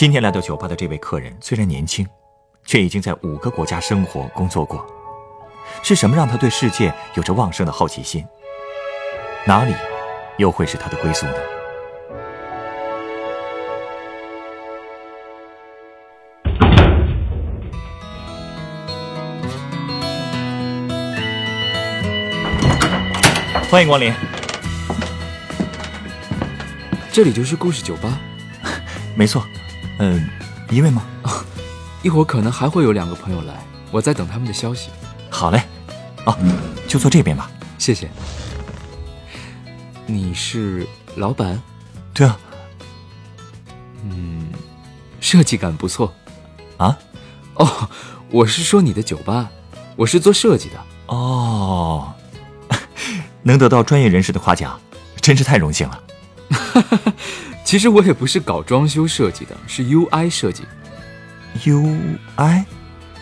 今天来到酒吧的这位客人虽然年轻，却已经在五个国家生活工作过。是什么让他对世界有着旺盛的好奇心？哪里又会是他的归宿呢？欢迎光临。这里就是故事酒吧，没错，嗯，一位吗？一会儿可能还会有两个朋友来，我在等他们的消息。好嘞，哦，就坐这边吧。谢谢。你是老板？对啊。嗯，设计感不错。啊？哦，我是说你的酒吧，我是做设计的。哦，能得到专业人士的夸奖，真是太荣幸了。其实我也不是搞装修设计的，是 UI 设计。UI，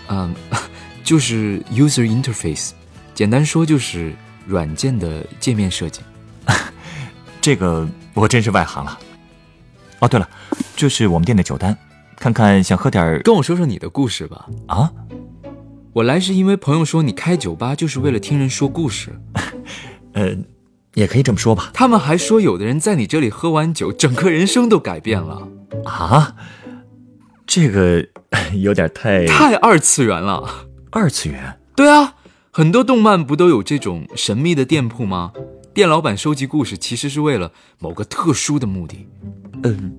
嗯，就是 User Interface，简单说就是软件的界面设计。这个我真是外行了。哦，对了，这是我们店的酒单，看看想喝点。跟我说说你的故事吧。啊？我来是因为朋友说你开酒吧就是为了听人说故事。呃。也可以这么说吧。他们还说，有的人在你这里喝完酒，整个人生都改变了。啊，这个 有点太太二次元了。二次元？对啊，很多动漫不都有这种神秘的店铺吗？店老板收集故事，其实是为了某个特殊的目的。嗯，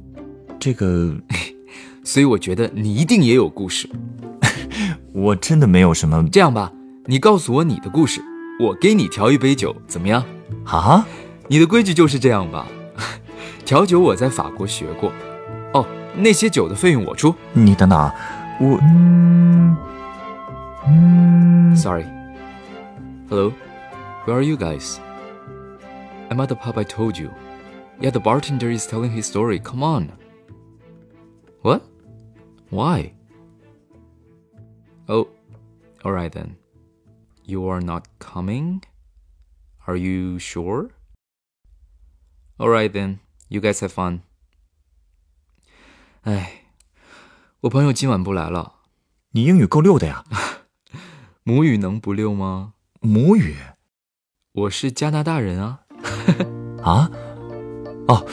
这个，所以我觉得你一定也有故事。我真的没有什么。这样吧，你告诉我你的故事，我给你调一杯酒，怎么样？啊，你的规矩就是这样吧？调酒我在法国学过。哦，那些酒的费用我出。你等等，我，Sorry。Hello, where are you guys? I'm at the pub I told you. Yeah, the bartender is telling his story. Come on. What? Why? Oh, all right then. You are not coming? Are you sure? All right then, you guys have fun. 哎，我朋友今晚不来了。你英语够溜的呀。母语能不溜吗？母语？我是加拿大人啊。啊？哦，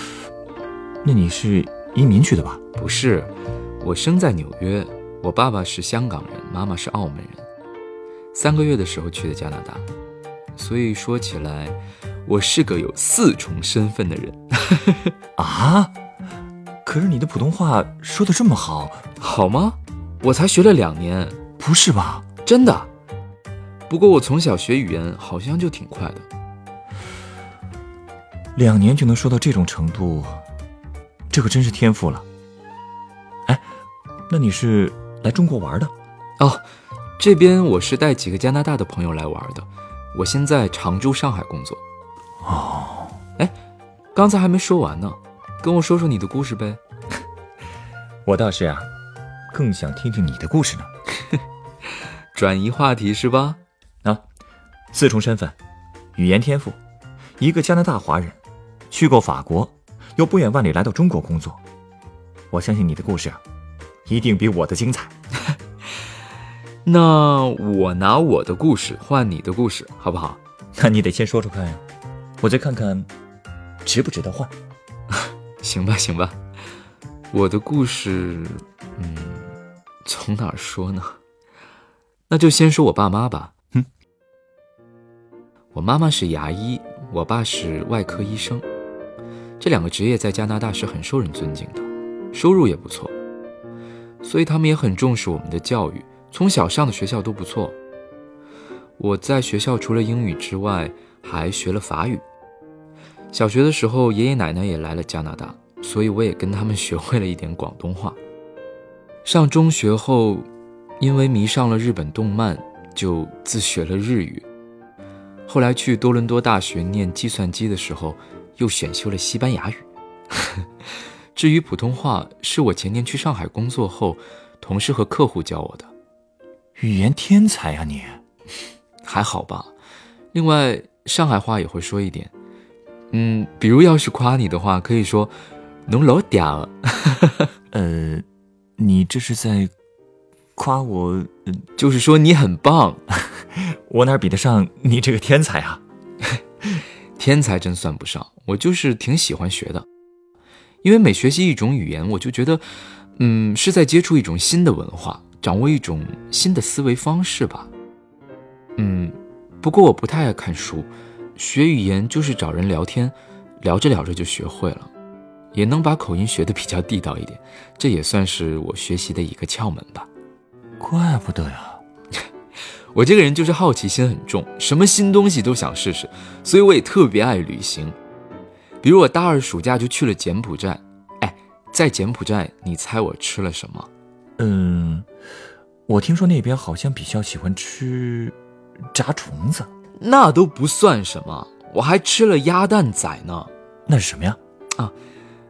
那你是移民去的吧？不是，我生在纽约，我爸爸是香港人，妈妈是澳门人。三个月的时候去的加拿大。所以说起来，我是个有四重身份的人 啊！可是你的普通话说的这么好，好吗？我才学了两年，不是吧？真的。不过我从小学语言好像就挺快的，两年就能说到这种程度，这可真是天赋了。哎，那你是来中国玩的？哦，这边我是带几个加拿大的朋友来玩的。我现在常驻上海工作。哦，哎，刚才还没说完呢，跟我说说你的故事呗。我倒是啊，更想听听你的故事呢。转移话题是吧？啊，四重身份，语言天赋，一个加拿大华人，去过法国，又不远万里来到中国工作。我相信你的故事啊，一定比我的精彩。那我拿我的故事换你的故事，好不好？那你得先说说看呀，我再看看值不值得换。行吧，行吧。我的故事，嗯，从哪儿说呢？那就先说我爸妈吧。嗯，我妈妈是牙医，我爸是外科医生，这两个职业在加拿大是很受人尊敬的，收入也不错，所以他们也很重视我们的教育。从小上的学校都不错。我在学校除了英语之外，还学了法语。小学的时候，爷爷奶奶也来了加拿大，所以我也跟他们学会了一点广东话。上中学后，因为迷上了日本动漫，就自学了日语。后来去多伦多大学念计算机的时候，又选修了西班牙语。至于普通话，是我前年去上海工作后，同事和客户教我的。语言天才啊你！还好吧。另外，上海话也会说一点。嗯，比如要是夸你的话，可以说“侬老嗲”。呃，你这是在夸我？就是说你很棒。我哪比得上你这个天才啊？天才真算不上，我就是挺喜欢学的。因为每学习一种语言，我就觉得，嗯，是在接触一种新的文化，掌握一种新的思维方式吧。嗯，不过我不太爱看书，学语言就是找人聊天，聊着聊着就学会了，也能把口音学得比较地道一点，这也算是我学习的一个窍门吧。怪不得呀。我这个人就是好奇心很重，什么新东西都想试试，所以我也特别爱旅行。比如我大二暑假就去了柬埔寨，哎，在柬埔寨，你猜我吃了什么？嗯，我听说那边好像比较喜欢吃炸虫子，那都不算什么，我还吃了鸭蛋仔呢。那是什么呀？啊，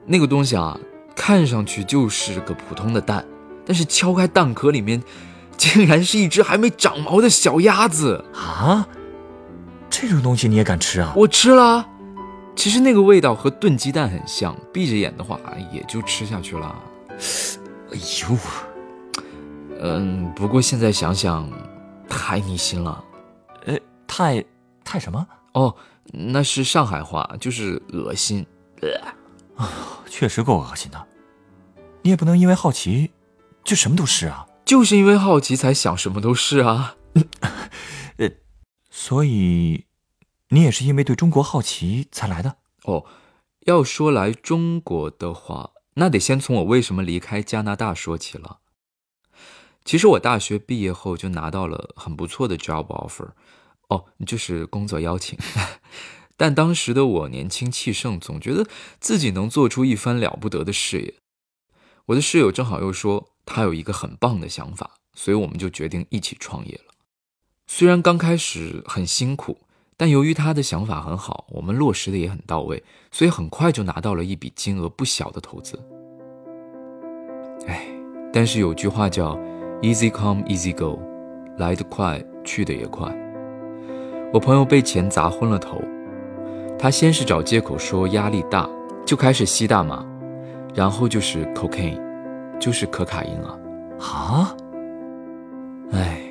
那个东西啊，看上去就是个普通的蛋，但是敲开蛋壳里面。竟然是一只还没长毛的小鸭子啊！这种东西你也敢吃啊？我吃了，其实那个味道和炖鸡蛋很像，闭着眼的话也就吃下去了。哎呦，嗯，不过现在想想，太逆心了。呃，太太什么？哦，那是上海话，就是恶心。啊，确实够恶心的。你也不能因为好奇，就什么都是啊。就是因为好奇才想什么都是啊，呃，所以你也是因为对中国好奇才来的哦。要说来中国的话，那得先从我为什么离开加拿大说起了。其实我大学毕业后就拿到了很不错的 job offer，哦，就是工作邀请。但当时的我年轻气盛，总觉得自己能做出一番了不得的事业。我的室友正好又说。他有一个很棒的想法，所以我们就决定一起创业了。虽然刚开始很辛苦，但由于他的想法很好，我们落实的也很到位，所以很快就拿到了一笔金额不小的投资。哎，但是有句话叫 “easy come easy go”，来得快，去得也快。我朋友被钱砸昏了头，他先是找借口说压力大，就开始吸大麻，然后就是 cocaine。就是可卡因啊！啊！哎，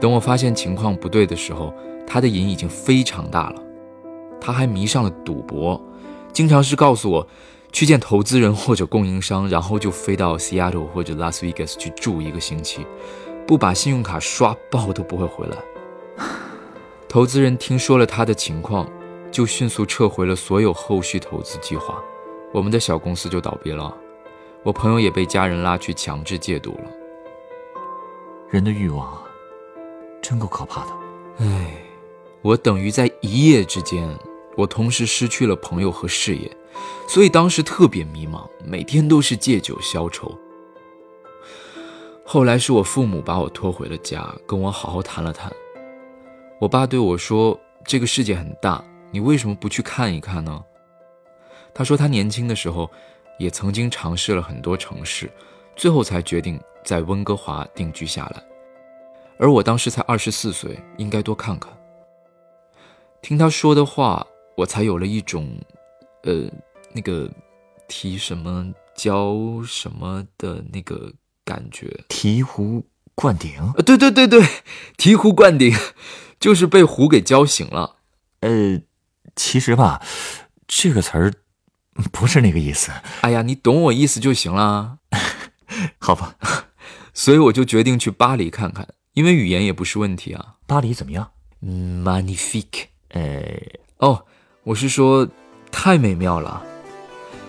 等我发现情况不对的时候，他的瘾已经非常大了。他还迷上了赌博，经常是告诉我去见投资人或者供应商，然后就飞到 Seattle 或者 Las Vegas 去住一个星期，不把信用卡刷爆都不会回来。投资人听说了他的情况，就迅速撤回了所有后续投资计划，我们的小公司就倒闭了。我朋友也被家人拉去强制戒毒了。人的欲望真够可怕的。唉，我等于在一夜之间，我同时失去了朋友和事业，所以当时特别迷茫，每天都是借酒消愁。后来是我父母把我拖回了家，跟我好好谈了谈。我爸对我说：“这个世界很大，你为什么不去看一看呢？”他说他年轻的时候。也曾经尝试了很多城市，最后才决定在温哥华定居下来。而我当时才二十四岁，应该多看看。听他说的话，我才有了一种，呃，那个提什么教什么的那个感觉。醍醐灌顶？呃，对对对对，醍醐灌顶，就是被壶给浇醒了。呃，其实吧，这个词儿。不是那个意思。哎呀，你懂我意思就行了。好吧，所以我就决定去巴黎看看，因为语言也不是问题啊。巴黎怎么样？Magnifique。呃，哦，我是说太美妙了，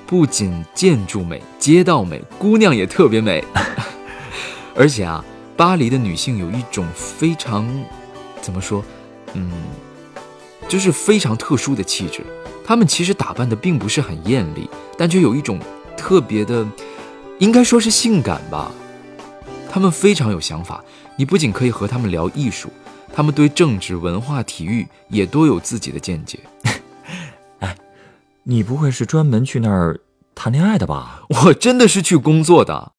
不仅建筑美，街道美，姑娘也特别美。而且啊，巴黎的女性有一种非常，怎么说？嗯，就是非常特殊的气质。她们其实打扮的并不是很艳丽，但却有一种特别的，应该说是性感吧。她们非常有想法，你不仅可以和她们聊艺术，她们对政治、文化、体育也都有自己的见解。哎，你不会是专门去那儿谈恋爱的吧？我真的是去工作的。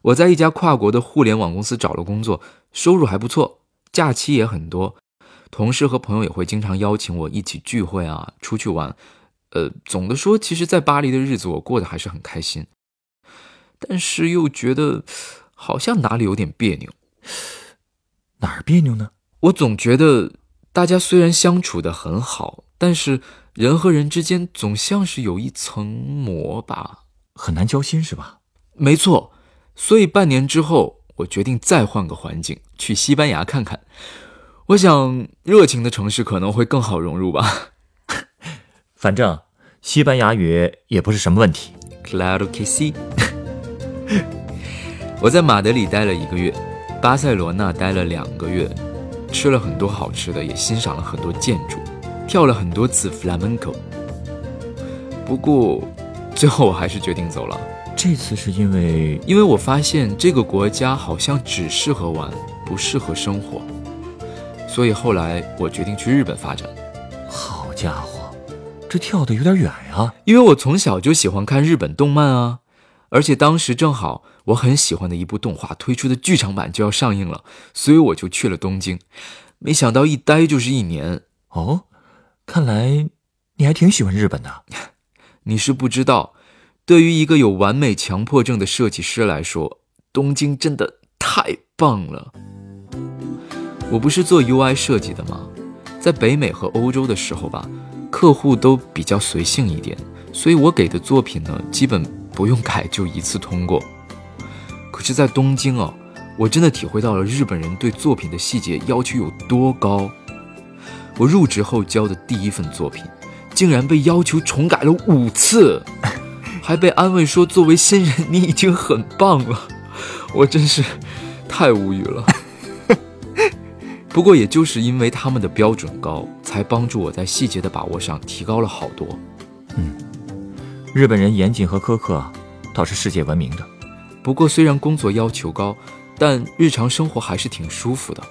我在一家跨国的互联网公司找了工作，收入还不错，假期也很多，同事和朋友也会经常邀请我一起聚会啊，出去玩。呃，总的说，其实，在巴黎的日子我过得还是很开心，但是又觉得好像哪里有点别扭。哪儿别扭呢？我总觉得大家虽然相处的很好，但是人和人之间总像是有一层膜吧，很难交心，是吧？没错。所以半年之后，我决定再换个环境，去西班牙看看。我想，热情的城市可能会更好融入吧。反正西班牙语也不是什么问题。Claro que sí。我在马德里待了一个月，巴塞罗那待了两个月，吃了很多好吃的，也欣赏了很多建筑，跳了很多次 flamenco。不过，最后我还是决定走了。这次是因为，因为我发现这个国家好像只适合玩，不适合生活，所以后来我决定去日本发展。好家伙，这跳的有点远呀！因为我从小就喜欢看日本动漫啊，而且当时正好我很喜欢的一部动画推出的剧场版就要上映了，所以我就去了东京。没想到一待就是一年哦，看来你还挺喜欢日本的。你是不知道。对于一个有完美强迫症的设计师来说，东京真的太棒了。我不是做 UI 设计的吗？在北美和欧洲的时候吧，客户都比较随性一点，所以我给的作品呢，基本不用改就一次通过。可是，在东京哦，我真的体会到了日本人对作品的细节要求有多高。我入职后交的第一份作品，竟然被要求重改了五次。还被安慰说，作为新人你已经很棒了，我真是太无语了。不过也就是因为他们的标准高，才帮助我在细节的把握上提高了好多。嗯，日本人严谨和苛刻，倒是世界闻名的。不过虽然工作要求高，但日常生活还是挺舒服的。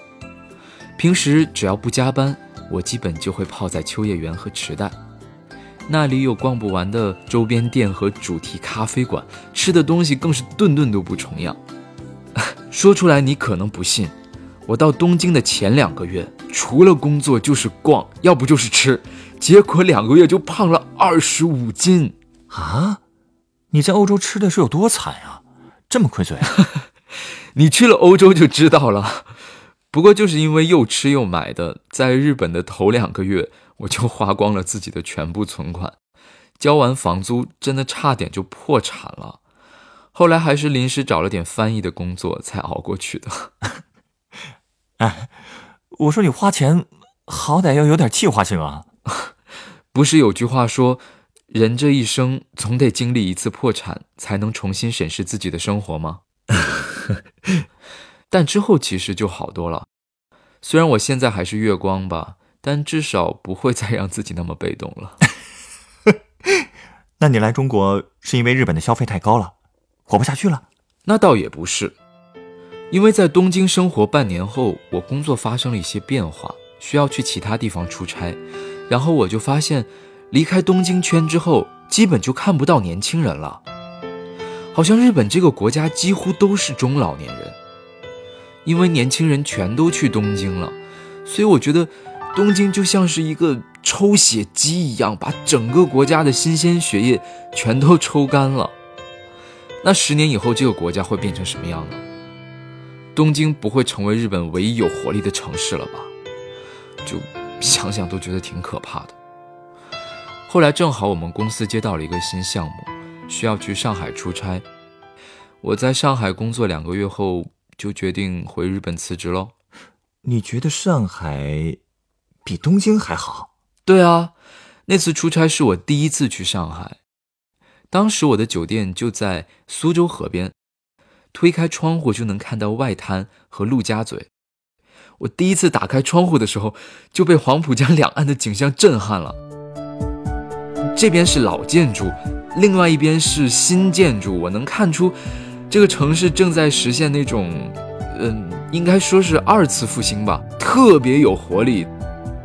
平时只要不加班，我基本就会泡在秋叶原和池袋。那里有逛不完的周边店和主题咖啡馆，吃的东西更是顿顿都不重样。说出来你可能不信，我到东京的前两个月，除了工作就是逛，要不就是吃，结果两个月就胖了二十五斤啊！你在欧洲吃的是有多惨啊？这么亏嘴？你去了欧洲就知道了。不过就是因为又吃又买的，在日本的头两个月。我就花光了自己的全部存款，交完房租，真的差点就破产了。后来还是临时找了点翻译的工作才熬过去的。哎，我说你花钱好歹要有点计划性啊！不是有句话说，人这一生总得经历一次破产，才能重新审视自己的生活吗？但之后其实就好多了。虽然我现在还是月光吧。但至少不会再让自己那么被动了。那你来中国是因为日本的消费太高了，活不下去了？那倒也不是，因为在东京生活半年后，我工作发生了一些变化，需要去其他地方出差，然后我就发现，离开东京圈之后，基本就看不到年轻人了，好像日本这个国家几乎都是中老年人，因为年轻人全都去东京了，所以我觉得。东京就像是一个抽血机一样，把整个国家的新鲜血液全都抽干了。那十年以后，这个国家会变成什么样呢？东京不会成为日本唯一有活力的城市了吧？就想想都觉得挺可怕的。后来正好我们公司接到了一个新项目，需要去上海出差。我在上海工作两个月后，就决定回日本辞职喽。你觉得上海？比东京还好。对啊，那次出差是我第一次去上海。当时我的酒店就在苏州河边，推开窗户就能看到外滩和陆家嘴。我第一次打开窗户的时候，就被黄浦江两岸的景象震撼了。这边是老建筑，另外一边是新建筑，我能看出这个城市正在实现那种，嗯，应该说是二次复兴吧，特别有活力。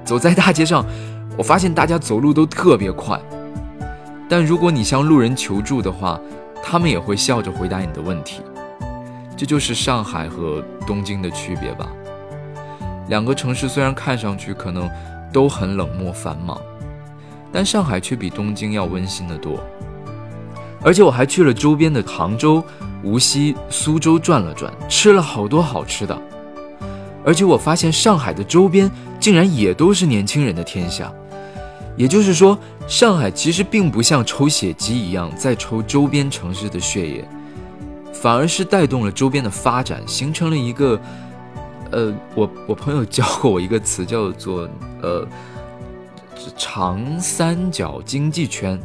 走在大街上，我发现大家走路都特别快。但如果你向路人求助的话，他们也会笑着回答你的问题。这就是上海和东京的区别吧。两个城市虽然看上去可能都很冷漠繁忙，但上海却比东京要温馨得多。而且我还去了周边的杭州、无锡、苏州转了转，吃了好多好吃的。而且我发现上海的周边竟然也都是年轻人的天下，也就是说，上海其实并不像抽血机一样在抽周边城市的血液，反而是带动了周边的发展，形成了一个，呃，我我朋友教过我一个词叫做呃，长三角经济圈。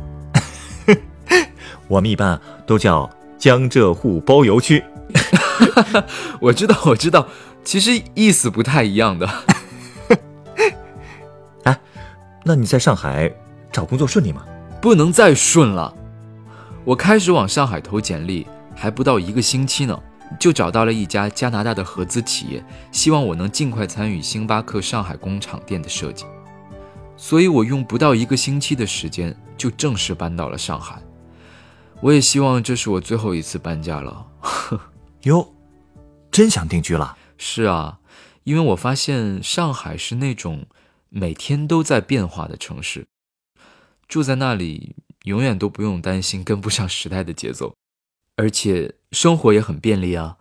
我们一般都叫江浙沪包邮区。我知道，我知道，其实意思不太一样的。哎，那你在上海找工作顺利吗？不能再顺了。我开始往上海投简历，还不到一个星期呢，就找到了一家加拿大的合资企业，希望我能尽快参与星巴克上海工厂店的设计。所以我用不到一个星期的时间，就正式搬到了上海。我也希望这是我最后一次搬家了。哟，真想定居了？是啊，因为我发现上海是那种每天都在变化的城市，住在那里永远都不用担心跟不上时代的节奏，而且生活也很便利啊。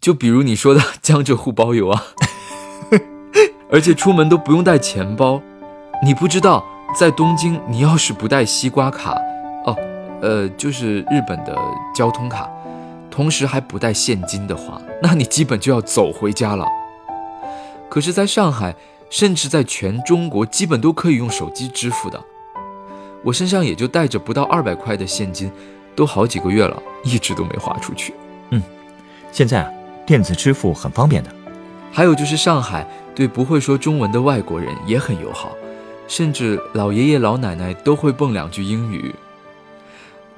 就比如你说的江浙沪包邮啊，而且出门都不用带钱包。你不知道，在东京，你要是不带西瓜卡，哦。呃，就是日本的交通卡，同时还不带现金的话，那你基本就要走回家了。可是，在上海，甚至在全中国，基本都可以用手机支付的。我身上也就带着不到二百块的现金，都好几个月了，一直都没花出去。嗯，现在啊，电子支付很方便的。还有就是上海对不会说中文的外国人也很友好，甚至老爷爷老奶奶都会蹦两句英语。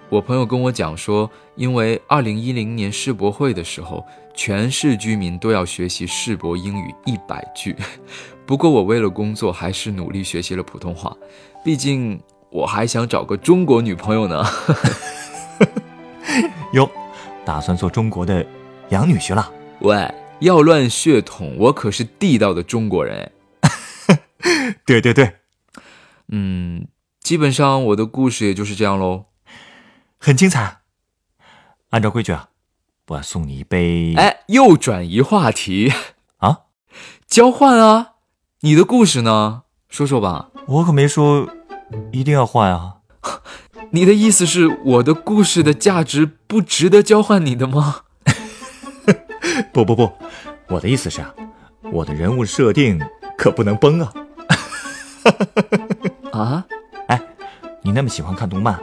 我朋友跟我讲说，因为二零一零年世博会的时候，全市居民都要学习世博英语一百句。不过我为了工作，还是努力学习了普通话。毕竟我还想找个中国女朋友呢。哟，打算做中国的洋女婿了？喂，要乱血统，我可是地道的中国人。对对对，嗯，基本上我的故事也就是这样喽。很精彩。按照规矩啊，我要送你一杯。哎，又转移话题啊？交换啊？你的故事呢？说说吧。我可没说一定要换啊。你的意思是我的故事的价值不值得交换你的吗？不不不，我的意思是啊，我的人物设定可不能崩啊。啊？哎，你那么喜欢看动漫？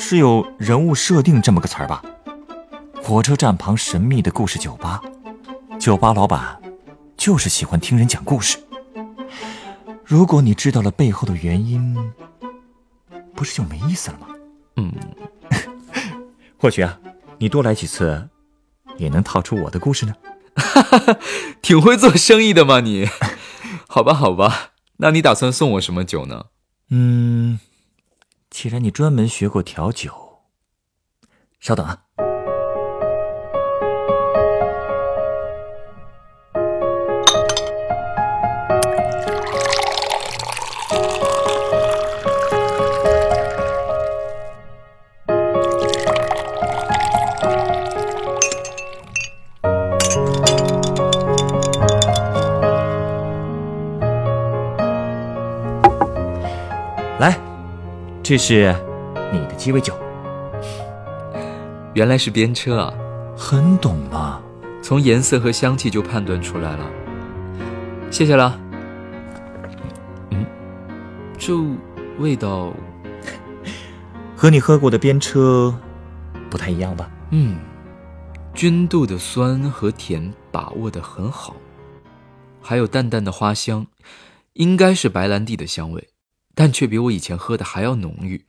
是有人物设定这么个词儿吧？火车站旁神秘的故事酒吧，酒吧老板就是喜欢听人讲故事。如果你知道了背后的原因，不是就没意思了吗？嗯，或许啊，你多来几次，也能套出我的故事呢。挺会做生意的嘛你？好吧，好吧，那你打算送我什么酒呢？嗯。既然你专门学过调酒，稍等啊。这是你的鸡尾酒，原来是边车啊，很懂嘛，从颜色和香气就判断出来了。谢谢了。嗯，这味道 和你喝过的边车不太一样吧？嗯，均度的酸和甜把握的很好，还有淡淡的花香，应该是白兰地的香味。但却比我以前喝的还要浓郁，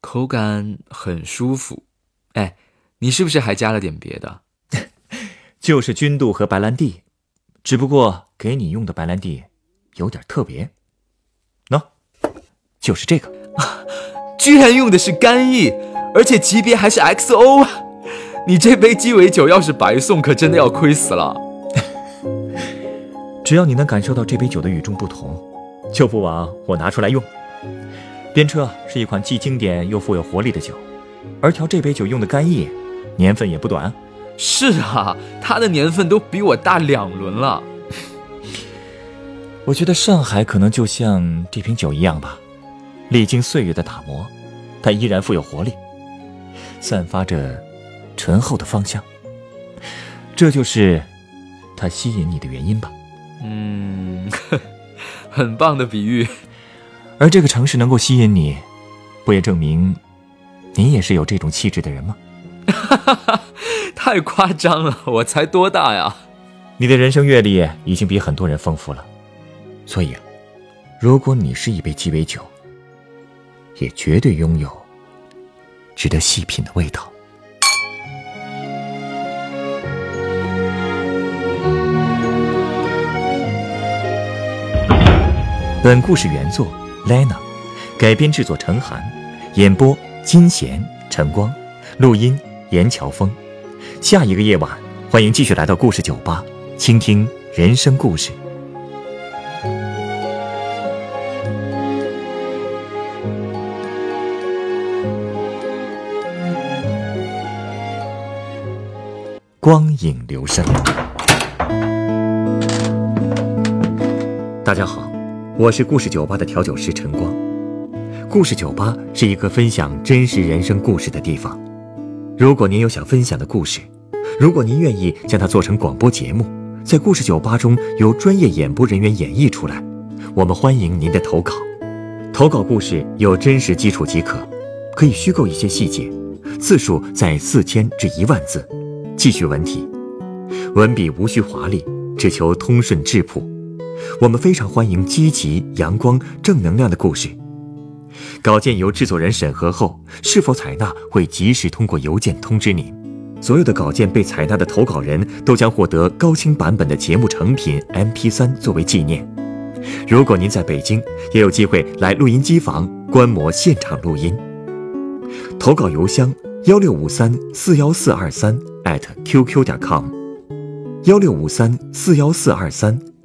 口感很舒服。哎，你是不是还加了点别的？就是君度和白兰地，只不过给你用的白兰地有点特别。喏，就是这个，居然用的是干邑，而且级别还是 XO 啊！你这杯鸡尾酒要是白送，可真的要亏死了。只要你能感受到这杯酒的与众不同，就不枉我拿出来用。边车是一款既经典又富有活力的酒，而调这杯酒用的干邑，年份也不短。是啊，它的年份都比我大两轮了。我觉得上海可能就像这瓶酒一样吧，历经岁月的打磨，它依然富有活力，散发着醇厚的芳香。这就是它吸引你的原因吧？嗯，很棒的比喻。而这个城市能够吸引你，不也证明你也是有这种气质的人吗？哈哈哈，太夸张了！我才多大呀？你的人生阅历已经比很多人丰富了，所以，如果你是一杯鸡尾酒，也绝对拥有值得细品的味道。本故事原作 Lena，改编制作陈寒，演播金贤、陈光，录音。严乔峰，下一个夜晚，欢迎继续来到故事酒吧，倾听人生故事。光影留声。大家好，我是故事酒吧的调酒师陈光。故事酒吧是一个分享真实人生故事的地方。如果您有想分享的故事，如果您愿意将它做成广播节目，在故事酒吧中由专业演播人员演绎出来，我们欢迎您的投稿。投稿故事有真实基础即可，可以虚构一些细节，字数在四千至一万字，记叙文体，文笔无需华丽，只求通顺质朴。我们非常欢迎积极、阳光、正能量的故事。稿件由制作人审核后，是否采纳会及时通过邮件通知您。所有的稿件被采纳的投稿人都将获得高清版本的节目成品 MP3 作为纪念。如果您在北京，也有机会来录音机房观摩现场录音。投稿邮箱：幺六五三四幺四二三 @QQ 点 com，幺六五三四幺四二三